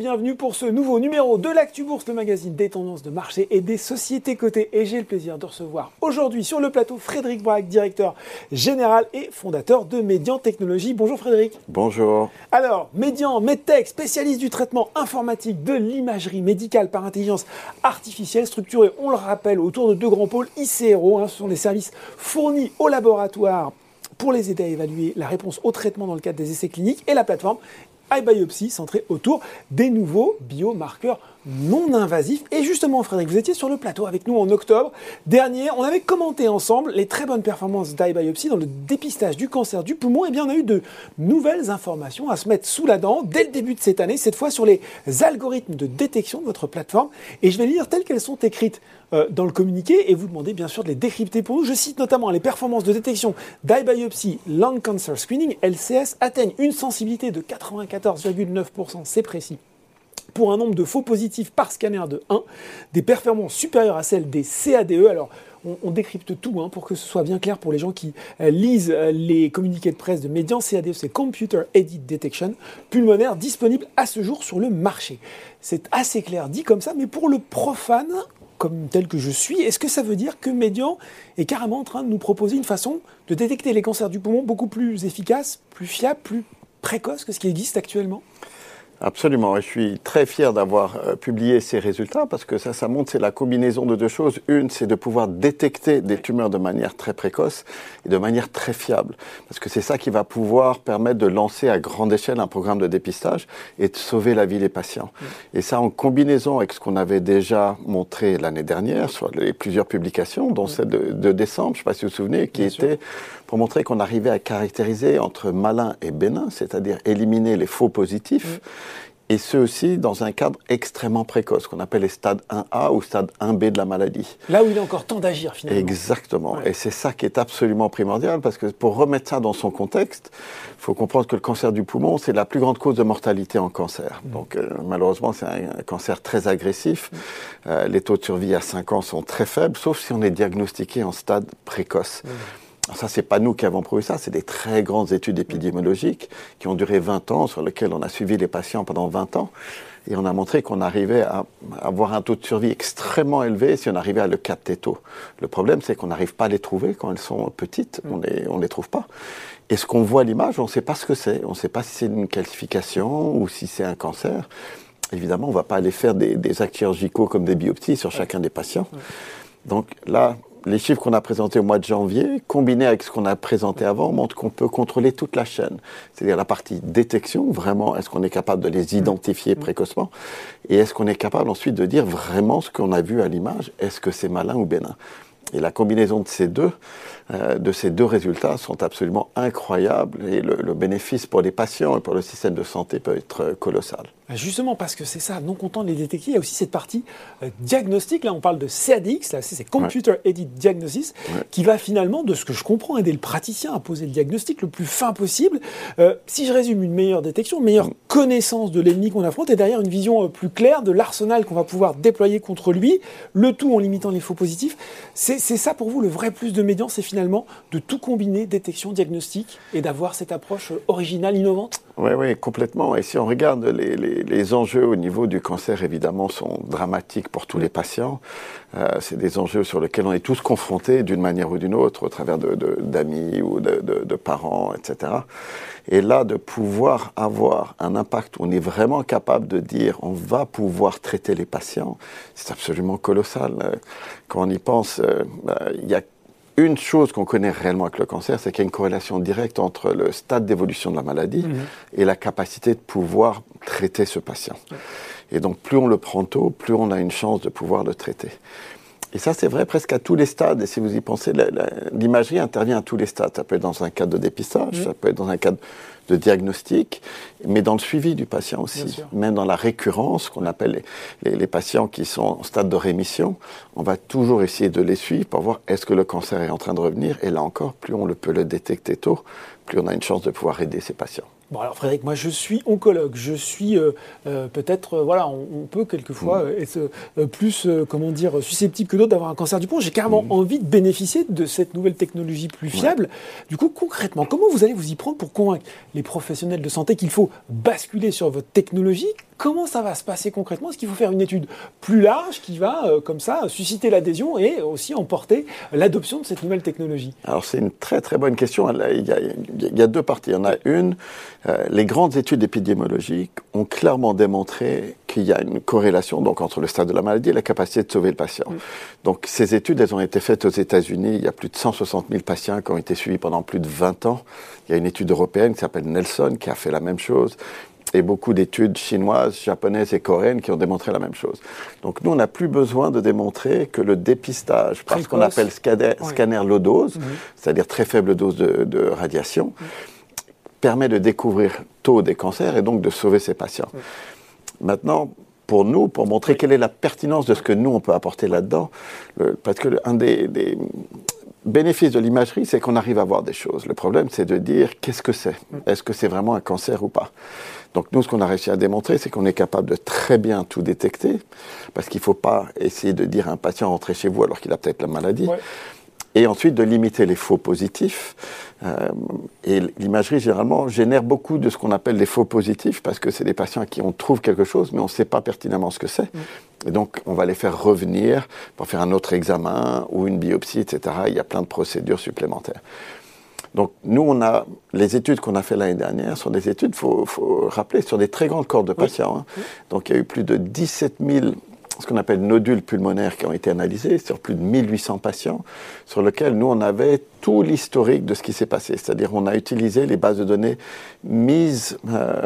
bienvenue pour ce nouveau numéro de l'Actu Bourse, le magazine des tendances de marché et des sociétés cotées. Et j'ai le plaisir de recevoir aujourd'hui sur le plateau Frédéric Braque, directeur général et fondateur de Médian Technologies. Bonjour Frédéric. Bonjour. Alors, Médian, MedTech, spécialiste du traitement informatique de l'imagerie médicale par intelligence artificielle, structuré, on le rappelle, autour de deux grands pôles ICRO. Hein, ce sont les services fournis au laboratoire pour les aider à évaluer la réponse au traitement dans le cadre des essais cliniques et la plateforme iBiopsy centrée autour des nouveaux biomarqueurs non invasifs. Et justement, Frédéric, vous étiez sur le plateau avec nous en octobre dernier. On avait commenté ensemble les très bonnes performances d'iBiopsy dans le dépistage du cancer du poumon. Et eh bien, on a eu de nouvelles informations à se mettre sous la dent dès le début de cette année, cette fois sur les algorithmes de détection de votre plateforme. Et je vais lire telles qu'elles sont écrites euh, dans le communiqué et vous demander bien sûr de les décrypter pour nous. Je cite notamment les performances de détection d'iBiopsy Lung Cancer Screening, LCS, atteignent une sensibilité de 94,9%, c'est précis pour un nombre de faux positifs par scanner de 1, des performances supérieures à celles des CADE. Alors, on, décrypte tout hein, pour que ce soit bien clair pour les gens qui euh, lisent euh, les communiqués de presse de Median. CADE, c'est Computer Edit Detection, pulmonaire, disponible à ce jour sur le marché. C'est assez clair dit comme ça, mais pour le profane, comme tel que je suis, est-ce que ça veut dire que Median est carrément en train de nous proposer une façon de détecter les cancers du poumon beaucoup plus efficace, plus fiable, plus précoce que ce qui existe actuellement? Absolument, et je suis très fier d'avoir euh, publié ces résultats parce que ça, ça montre c'est la combinaison de deux choses. Une, c'est de pouvoir détecter des tumeurs de manière très précoce et de manière très fiable, parce que c'est ça qui va pouvoir permettre de lancer à grande échelle un programme de dépistage et de sauver la vie des patients. Et ça, en combinaison avec ce qu'on avait déjà montré l'année dernière sur les plusieurs publications, dont celle de, décembre, je ne sais pas si vous vous souvenez, qui était pour montrer qu'on arrivait à caractériser entre malin et bénin, c'est-à-dire éliminer les faux positifs et ce aussi dans un cadre extrêmement précoce, qu'on appelle les stades 1A ou stade 1B de la maladie. Là où il est encore temps d'agir finalement. Exactement. Et c'est ça qui est absolument primordial, parce que pour remettre ça dans son contexte, il faut comprendre que le cancer du poumon, c'est la plus grande cause de mortalité en cancer. Mm. Donc euh, malheureusement, c'est un, cancer très agressif. Mm. Euh, les taux de survie à 5 ans sont très faibles, sauf si on est diagnostiqué en stade précoce. Mm. Ça, c'est pas nous qui avons prouvé ça, c'est des très grandes études épidémiologiques qui ont duré 20 ans, sur lesquelles on a suivi les patients pendant 20 ans. Et on a montré qu'on arrivait à avoir un taux de survie extrêmement élevé si on arrivait à le capter tôt. Le problème, c'est qu'on n'arrive pas à les trouver quand elles sont petites. On les, on les trouve pas. Et ce qu'on voit à l'image, on ne sait pas ce que c'est. On ne sait pas si c'est une calcification ou si c'est un cancer. Évidemment, on ne va pas aller faire des, des actes chirurgicaux comme des biopsies sur chacun des patients. Donc là, les chiffres qu'on a présentés au mois de janvier, combinés avec ce qu'on a présenté avant, montrent qu'on peut contrôler toute la chaîne. C'est-à-dire la partie détection, vraiment, est-ce qu'on est capable de les identifier mm. précocement Et est-ce qu'on est capable ensuite de dire vraiment ce qu'on a vu à l'image, est-ce que c'est malin ou bénin Et la combinaison de ces deux, euh, de ces deux résultats sont absolument incroyables et le, le bénéfice pour les patients et pour le système de santé peut être colossal. Bah, justement, parce que c'est ça, non content de les détecter, il y a aussi cette partie euh, diagnostique. Là, on parle de CADX, là, c'est Computer Edit Diagnosis, qui va finalement, de ce que je comprends, aider le praticien à poser le diagnostic le plus fin possible. Euh, si je résume, une meilleure détection, une meilleure connaissance de l'ennemi qu'on affronte, et derrière une vision euh, plus claire de l'arsenal qu'on va pouvoir déployer contre lui, le tout en limitant les faux positifs. C'est ça pour vous le vrai plus de médian, c'est finalement de tout combiner, détection, diagnostic, et d'avoir cette approche originale, innovante? Oui, oui, complètement. Et si on regarde les les, enjeux au niveau du cancer, évidemment, sont dramatiques pour tous les patients. Euh, c'est des enjeux sur lesquels on est tous confrontés d'une manière ou d'une autre, au travers d'amis de, ou de, de, parents, etc. Et là, de pouvoir avoir un impact on est vraiment capable de dire on va pouvoir traiter les patients, c'est absolument colossal. Quand on y pense, euh, bah, il y a une chose qu'on connaît réellement avec le cancer, c'est qu'il y a une corrélation directe entre le stade d'évolution de la maladie mhm. et la capacité de pouvoir traiter ce patient. Et donc, plus on le prend tôt, plus on a une chance de pouvoir le traiter. Et ça, c'est vrai presque à tous les stades. Et si vous y pensez, l'imagerie intervient à tous les stades. Ça peut être dans un cadre de dépistage, ça peut être dans un cadre de diagnostic, mais dans le suivi du patient aussi. Même dans la récurrence, qu'on appelle les, les, patients qui sont en stade de rémission, on va toujours essayer de les suivre pour voir est-ce que le cancer est en train de revenir. Et là encore, plus on le peut le détecter tôt, plus on a une chance de pouvoir aider ces patients. Bon alors Frédéric, moi je suis oncologue, je suis euh, euh, peut-être, euh, voilà, on, peut quelquefois mm. être plus, comment dire, susceptible que d'autres d'avoir un cancer du poumon. J'ai carrément mm. envie de bénéficier de cette nouvelle technologie plus fiable. Du coup, concrètement, comment vous allez vous y prendre pour convaincre les professionnels de santé qu'il faut basculer sur votre technologie? Comment ça va se passer concrètement? Est-ce qu'il faut faire une étude plus large qui va, comme ça, susciter l'adhésion et aussi emporter l'adoption de cette nouvelle technologie? Alors c'est une très très bonne question. Il y a, il y a deux parties. Il y en a une euh, les grandes études épidémiologiques ont clairement démontré qu'il y a une corrélation donc, entre le stade de la maladie et la capacité de sauver le patient. Mm. Donc ces études, elles ont été faites aux États-Unis. Il y a plus de 160 000 patients qui ont été suivis pendant plus de 20 ans. Il y a une étude européenne qui s'appelle Nelson qui a fait la même chose et beaucoup d'études chinoises, japonaises et coréennes qui ont démontré la même chose. Donc nous, on n'a plus besoin de démontrer que le dépistage, par ce qu'on appelle scanner, low dose, mm-hmm. c'est-à-dire très faible dose de, radiation, mm permet de découvrir tôt des cancers et donc de sauver ces patients. Maintenant, pour nous, pour montrer quelle est la pertinence de ce que nous, on peut apporter là-dedans, parce que un des, bénéfices de l'imagerie, c'est qu'on arrive à voir des choses. Le problème, c'est de dire qu'est-ce que c'est? Est-ce que c'est vraiment un cancer ou pas? Donc nous, ce qu'on a réussi à démontrer, c'est qu'on est capable de très bien tout détecter, parce qu'il ne faut pas essayer de dire à un patient rentrer chez vous alors qu'il a peut-être la maladie et ensuite de limiter les faux positifs. Euh, et l'imagerie, généralement, génère beaucoup de ce qu'on appelle les faux positifs, parce que c'est des patients à qui on trouve quelque chose, mais on ne sait pas pertinemment ce que c'est. Mm. Et donc, on va les faire revenir pour faire un autre examen ou une biopsie, etc. Il y a plein de procédures supplémentaires. Donc, nous, on a les études qu'on a fait l'année dernière sont des études, il faut, faut, rappeler, sur des très grandes corps de patients. Hein. Donc, il y a eu plus de 17 000 ce qu'on appelle nodules pulmonaires qui ont été analysés sur plus de 1800 patients, sur lesquels nous, on avait tout l'historique de ce qui s'est passé. C'est-à-dire, on a utilisé les bases de données mises euh,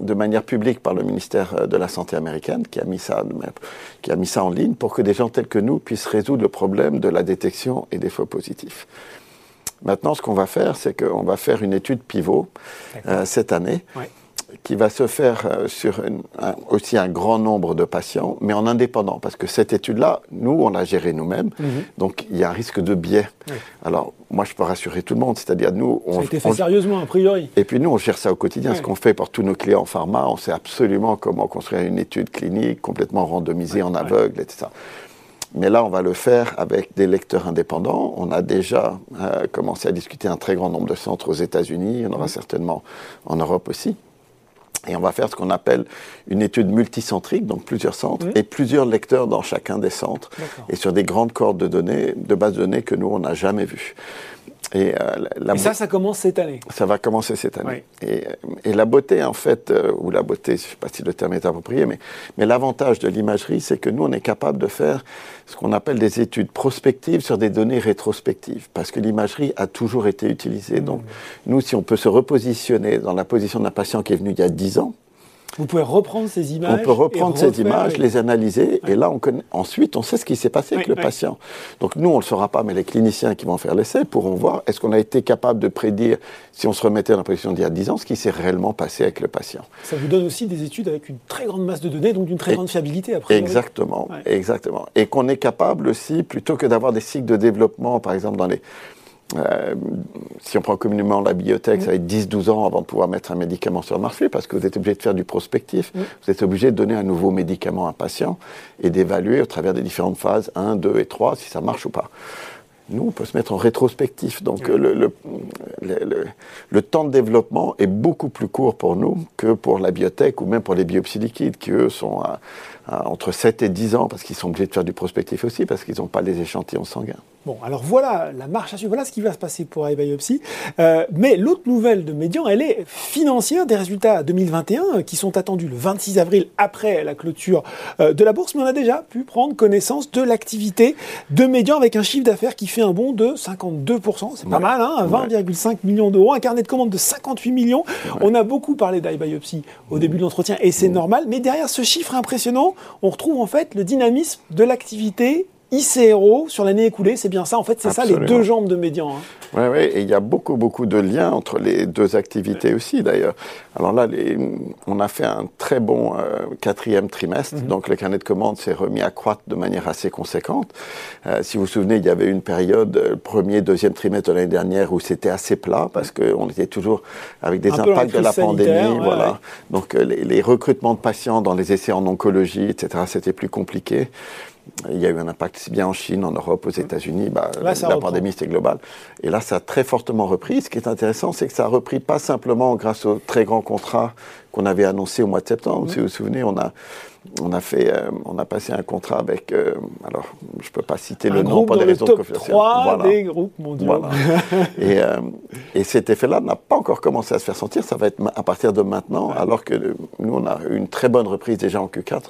de manière publique par le ministère euh, de la Santé américaine, qui a, mis ça, qui a mis ça en ligne pour que des gens tels que nous puissent résoudre le problème de la détection et des faux positifs. Maintenant, ce qu'on va faire, c'est qu'on va faire une étude pivot euh, cette année qui va se faire euh, sur aussi un grand nombre de patients, mais en indépendant, parce que cette étude-là, nous, on l'a gérée nous-mêmes, mhm. donc il y a un risque de biais. Alors, moi, je peux rassurer tout le monde, c'est-à-dire nous... On, ça a été fait sérieusement, a priori. Et puis nous, on gère ça au quotidien, ce qu'on fait pour tous nos clients en pharma, on sait absolument comment construire une étude clinique complètement randomisée en aveugle, etc. Mais là, on va le faire avec des lecteurs indépendants. On a déjà euh, commencé à discuter un très grand nombre de centres aux États-Unis. Il y en aura certainement en Europe aussi. Et on va faire ce qu'on appelle une étude multicentrique, donc plusieurs centres, et plusieurs lecteurs dans chacun des centres, et sur des grandes cordes de données, de bases de données que nous, on n'a jamais vues. Et, euh, ça, ça commence cette année Ça va commencer cette année. Et, et, la beauté, en fait, euh, ou la beauté, je ne sais pas si le terme est approprié, mais, mais l'avantage de l'imagerie, c'est que nous, on est capable de faire ce qu'on appelle des études prospectives sur des données rétrospectives, parce que l'imagerie a toujours été utilisée. Mmh. Donc, nous, si on peut se repositionner dans la position d'un patient qui est venu il y a 10 ans, vous pouvez reprendre ces images. On peut reprendre ces images, les analyser, et là, on connaît, ensuite, on sait ce qui s'est passé avec le patient. Donc, nous, on ne le saura pas, mais les cliniciens qui vont faire l'essai pourront voir est-ce qu'on a été capable de prédire, si on se remettait dans la position d'il y a 10 ans, ce qui s'est réellement passé avec le patient. Ça vous donne aussi des études avec une très grande masse de données, donc d'une très grande fiabilité après. Exactement, exactement. Et qu'on est capable aussi, plutôt que d'avoir des cycles de développement, par exemple, dans les euh, si on prend communément la bibliothèque, ça va être 10-12 ans avant de pouvoir mettre un médicament sur le marché parce que vous êtes obligé de faire du prospectif. Vous êtes obligé de donner un nouveau médicament à un patient et d'évaluer au travers des différentes phases 1, 2 et 3 si ça marche ou pas. Nous, on peut se mettre en rétrospectif. Donc, le, le, le, le, temps de développement est beaucoup plus court pour nous que pour la biotech ou même pour les biopsies liquides qui, eux, sont à, entre 7 et 10 ans parce qu'ils sont obligés de faire du prospectif aussi parce qu'ils n'ont pas les échantillons sanguins. Bon, alors voilà la marche à suivre, voilà ce qui va se passer pour iBiopsy. Euh, mais l'autre nouvelle de Médian, elle est financière des résultats 2021 euh, qui sont attendus le 26 avril après la clôture euh, de la bourse. Mais on a déjà pu prendre connaissance de l'activité de Médian avec un chiffre d'affaires qui fait un bond de 52%. C'est pas mal, hein 20,5 millions d'euros, un carnet de commandes de 58 millions. On a beaucoup parlé d'iBiopsy au début de l'entretien et c'est normal. Mais derrière ce chiffre impressionnant, on retrouve en fait le dynamisme de l'activité ICRO sur l'année écoulée, c'est bien ça. En fait, c'est ça les deux jambes de Médian. Hein. Oui, oui, et il y a beaucoup, beaucoup de liens entre les deux activités aussi, d'ailleurs. Alors là, les, on a fait un très bon euh, quatrième trimestre, mhm. donc le carnet de commandes s'est remis à croître de manière assez conséquente. Euh, si vous vous souvenez, il y avait une période, euh, premier, deuxième trimestre de l'année dernière, où c'était assez plat, parce qu'on était toujours avec des impacts de la pandémie, voilà. Donc les, les recrutements de patients dans les essais en oncologie, etc., c'était plus compliqué. Il y a eu un impact si bien en Chine, en Europe, aux États-Unis. Bah, la pandémie, c'était global. Et là, ça a très fortement repris. Ce qui est intéressant, c'est que ça a repris pas simplement grâce aux très grands contrats qu'on avait annoncés au mois de septembre. Si vous vous souvenez, on a on a fait, euh, on a passé un contrat avec, euh, alors je peux pas citer le nom pour des raisons top 3 des groupes mondiaux. et, euh, et, cet effet-là n'a pas encore commencé à se faire sentir. Ça va être à partir de maintenant, alors que nous on a eu une très bonne reprise déjà en Q4.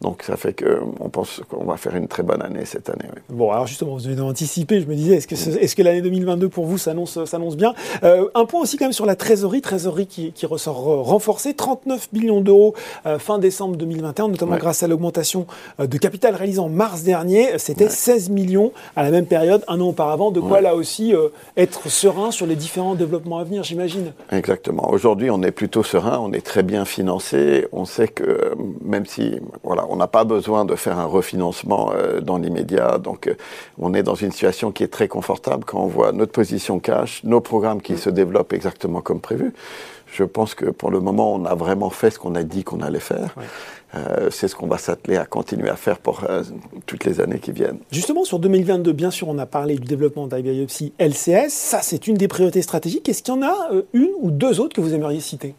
Donc ça fait qu'on pense qu'on va faire une très bonne année cette année. Bon, alors justement, vous avez anticipé. Je me disais, est-ce que, est-ce que l'année 2022 pour vous s'annonce, s'annonce bien? Un point aussi quand même sur la trésorerie, trésorerie qui, qui ressort renforcée, 39 millions d'euros fin décembre 2021 notamment grâce à l'augmentation euh, de capital réalisée en mars dernier. C'était 16 millions à la même période, un an auparavant. De quoi là aussi euh, être serein sur les différents développements à venir, j'imagine. Exactement. Aujourd'hui, on est plutôt serein, on est très bien financé. On sait que euh, même si, voilà, on n'a pas besoin de faire un refinancement dans l'immédiat, donc on est dans une situation qui est très confortable quand on voit notre position cash, nos programmes qui mm. se développent exactement comme prévu. Je pense que pour le moment, on a vraiment fait ce qu'on a dit qu'on allait faire. Euh, c'est ce qu'on va s'atteler à continuer à faire pour euh, toutes les années qui viennent. Justement, sur 2022, bien sûr, on a parlé du développement d'iBiopsy LCS. Ça, c'est une des priorités stratégiques. Est-ce qu'il y en a euh, une ou deux autres que vous aimeriez citer?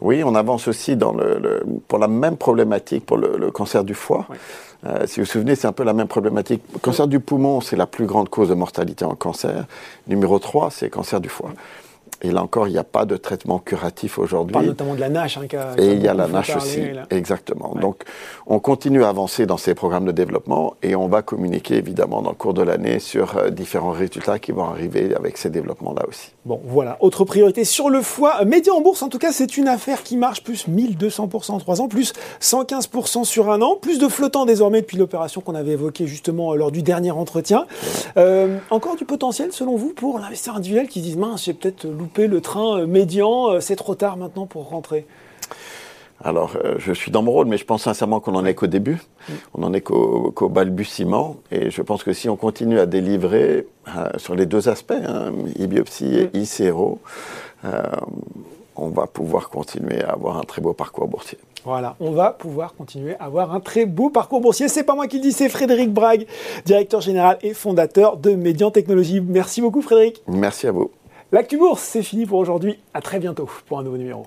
Oui, on avance aussi dans le, pour la même problématique pour le, cancer du foie. si vous vous souvenez, c'est un peu la même problématique. Le cancer du poumon, c'est la plus grande cause de mortalité en cancer. Numéro 3, c'est le cancer du foie. Et là encore, il n'y a pas de traitement curatif aujourd'hui. On notamment de la NASH. Hein, et il y a la NASH aussi, exactement. Donc, on continue à avancer dans ces programmes de développement et on va communiquer évidemment dans le cours de l'année sur euh, différents résultats qui vont arriver avec ces développements-là aussi. Bon, voilà. Autre priorité sur le foie. Média en bourse, en tout cas, c'est une affaire qui marche plus 1200% en 3 ans, plus 115% sur un an, plus de flottant désormais depuis l'opération qu'on avait évoquée justement lors du dernier entretien. Euh, encore du potentiel, selon vous, pour l'investisseur individuel qui disent mince, j'ai peut-être loupé le train euh, médian, euh, c'est trop tard maintenant pour rentrer alors, euh, je suis dans mon rôle, mais je pense sincèrement qu'on n'en est qu'au début. Mm. On n'en est qu'au balbutiement. Et je pense que si on continue à délivrer sur les deux aspects, hein, e-biopsie et mm. ICRO, on va pouvoir continuer à avoir un très beau parcours boursier. Voilà, on va pouvoir continuer à avoir un très beau parcours boursier. C'est pas moi qui le dis, c'est Frédéric Brague, directeur général et fondateur de Médian Technologies. Merci beaucoup, Frédéric. Merci à vous. L'actu bourse, c'est fini pour aujourd'hui. À très bientôt pour un nouveau numéro.